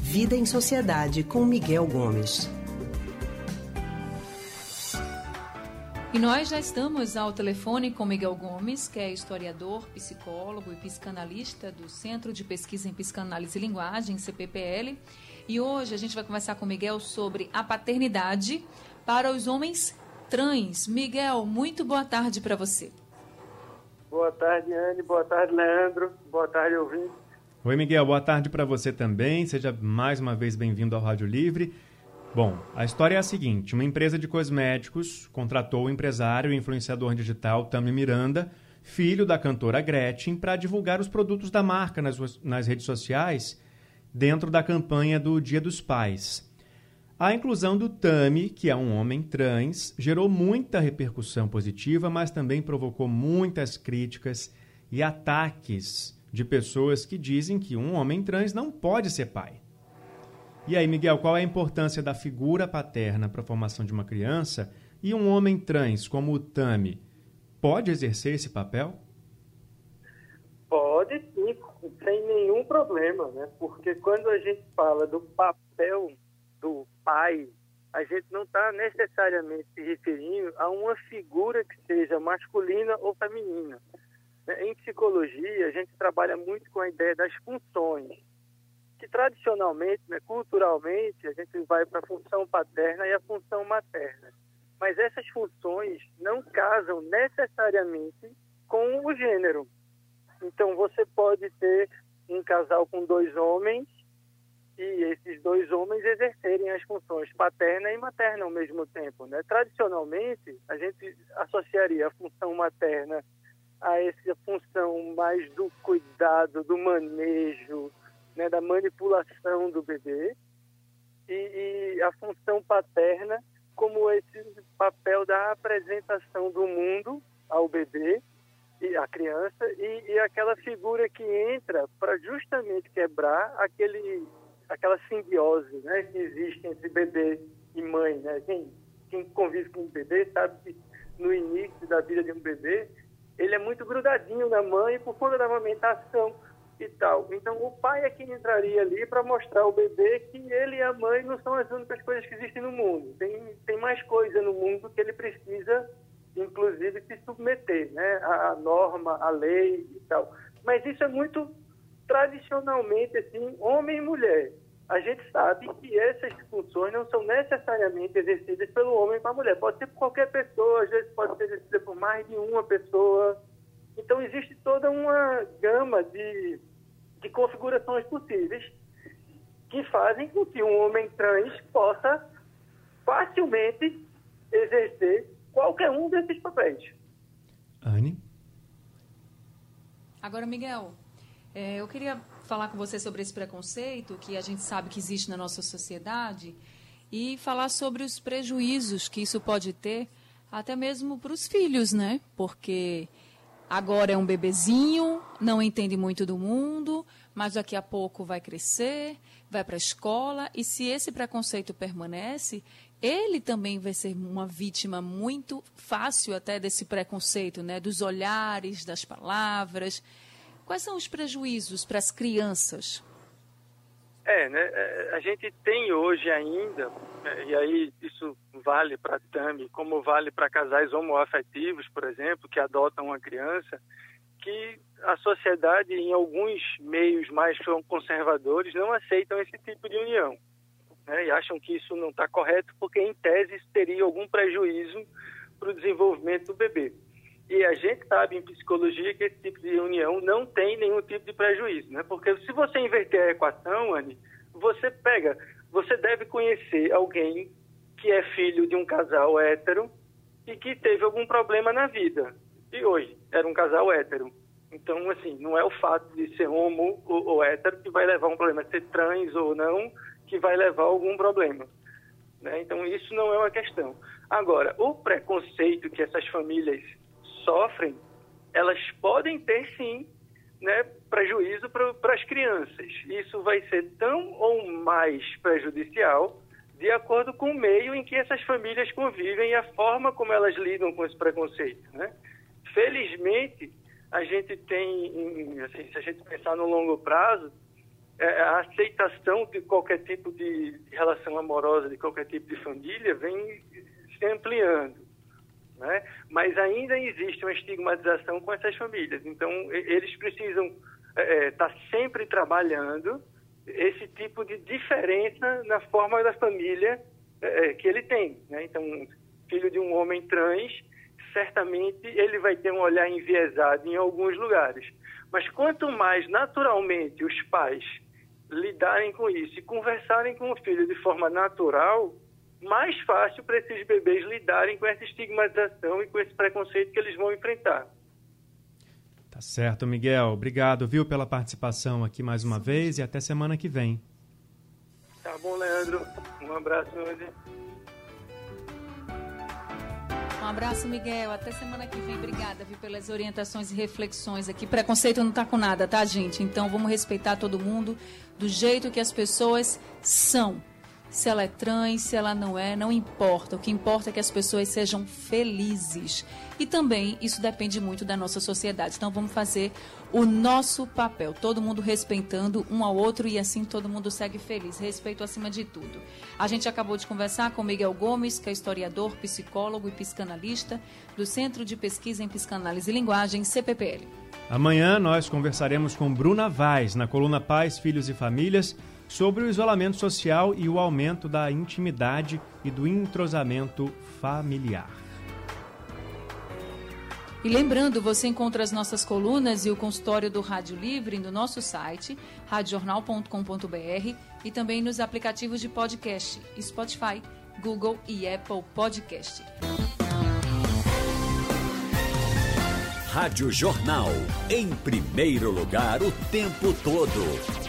Vida em Sociedade com Miguel Gomes. E nós já estamos ao telefone com Miguel Gomes, que é historiador, psicólogo e psicanalista do Centro de Pesquisa em Psicanálise e Linguagem, CPPL. E hoje a gente vai conversar com Miguel sobre a paternidade para os homens trans. Miguel, muito boa tarde para você. Boa tarde, Anne. Boa tarde, Leandro. Boa tarde, ouvinte. Oi, Miguel. Boa tarde para você também. Seja mais uma vez bem-vindo ao Rádio Livre. Bom, a história é a seguinte: uma empresa de cosméticos contratou o empresário e influenciador digital Tami Miranda, filho da cantora Gretchen, para divulgar os produtos da marca nas, nas redes sociais dentro da campanha do Dia dos Pais. A inclusão do Tami, que é um homem trans, gerou muita repercussão positiva, mas também provocou muitas críticas e ataques de pessoas que dizem que um homem trans não pode ser pai. E aí, Miguel, qual é a importância da figura paterna para a formação de uma criança e um homem trans como o Tami pode exercer esse papel? Pode sim, sem nenhum problema, né? Porque quando a gente fala do papel do pai, a gente não está necessariamente se referindo a uma figura que seja masculina ou feminina. Em psicologia, a gente trabalha muito com a ideia das funções que tradicionalmente, né, culturalmente, a gente vai para a função paterna e a função materna. Mas essas funções não casam necessariamente com o gênero. Então, você pode ter um casal com dois homens e esses dois homens exercerem as funções paterna e materna ao mesmo tempo. Né? Tradicionalmente, a gente associaria a função materna a essa função mais do cuidado, do manejo, né, da manipulação do bebê e, e, a função paterna como esse papel da apresentação do mundo ao bebê e à criança e, e aquela figura que entra para justamente quebrar aquele aquela simbiose né, que existe entre bebê e mãe né quem, quem convive com o bebê sabe que no início da vida de um bebê ele é muito grudadinho na mãe por conta da amamentação e tal. Então, o pai é quem entraria ali para mostrar ao bebê que ele e a mãe não são as únicas coisas que existem no mundo. Tem, tem mais coisa no mundo que ele precisa, inclusive, se submeter, né? A norma, a lei e tal. Mas isso é muito tradicionalmente, assim, homem e mulher. A gente sabe que essas funções não são necessariamente exercidas pelo homem para a mulher. Pode ser por qualquer pessoa, às vezes pode ser exercida por mais de uma pessoa, então, existe toda uma gama de, de configurações possíveis que fazem com que um homem trans possa facilmente exercer qualquer um desses papéis. Anne? Agora, Miguel, é, eu queria falar com você sobre esse preconceito que a gente sabe que existe na nossa sociedade e falar sobre os prejuízos que isso pode ter até mesmo para os filhos, né? Porque Agora é um bebezinho, não entende muito do mundo, mas daqui a pouco vai crescer, vai para a escola, e se esse preconceito permanece, ele também vai ser uma vítima muito fácil até desse preconceito, né? dos olhares, das palavras. Quais são os prejuízos para as crianças? É, né? É, a gente tem hoje ainda, né, e aí isso vale para Tami, como vale para casais homoafetivos, por exemplo, que adotam uma criança, que a sociedade, em alguns meios mais conservadores, não aceitam esse tipo de união. Né? E acham que isso não está correto, porque, em tese, isso teria algum prejuízo para o desenvolvimento do bebê. E a gente sabe em psicologia que esse tipo de união não tem nenhum tipo de prejuízo, né? Porque se você inverter a equação, Anne, você pega, você deve conhecer alguém que é filho de um casal hétero e que teve algum problema na vida. E hoje era um casal hétero. Então, assim, não é o fato de ser homo ou, ou hétero que vai levar um problema, ser trans ou não, que vai levar algum problema. Né? Então, isso não é uma questão. Agora, o preconceito que essas famílias sofrem, elas podem ter sim né, prejuízo para as crianças. Isso vai ser tão ou mais prejudicial de acordo com o meio em que essas famílias convivem e a forma como elas lidam com esse preconceito. Né? Felizmente, a gente tem, assim, se a gente pensar no longo prazo, é, a aceitação de qualquer tipo de, de relação amorosa, de qualquer tipo de família, vem se ampliando. Né? Mas ainda existe uma estigmatização com essas famílias. Então, eles precisam estar é, é, tá sempre trabalhando esse tipo de diferença na forma da família é, é, que ele tem. Né? Então, filho de um homem trans, certamente ele vai ter um olhar enviesado em alguns lugares. Mas quanto mais naturalmente os pais lidarem com isso e conversarem com o filho de forma natural, mais fácil para esses bebês lidarem com essa estigmatização e com esse preconceito que eles vão enfrentar. Tá certo, Miguel. Obrigado, viu, pela participação aqui mais uma vez e até semana que vem. Tá bom, Leandro. Um abraço, meu Um abraço, Miguel. Até semana que vem. Obrigada, viu, pelas orientações e reflexões aqui. Preconceito não tá com nada, tá, gente? Então vamos respeitar todo mundo do jeito que as pessoas são. Se ela é trans, se ela não é, não importa. O que importa é que as pessoas sejam felizes. E também isso depende muito da nossa sociedade. Então vamos fazer o nosso papel, todo mundo respeitando um ao outro e assim todo mundo segue feliz. Respeito acima de tudo. A gente acabou de conversar com Miguel Gomes, que é historiador, psicólogo e psicanalista do Centro de Pesquisa em Psicanálise e Linguagem, CPPL. Amanhã nós conversaremos com Bruna Vaz na coluna Pais, Filhos e Famílias sobre o isolamento social e o aumento da intimidade e do entrosamento familiar. E lembrando, você encontra as nossas colunas e o consultório do Rádio Livre no nosso site, radiojornal.com.br e também nos aplicativos de podcast, Spotify, Google e Apple Podcast. Rádio Jornal, em primeiro lugar o tempo todo.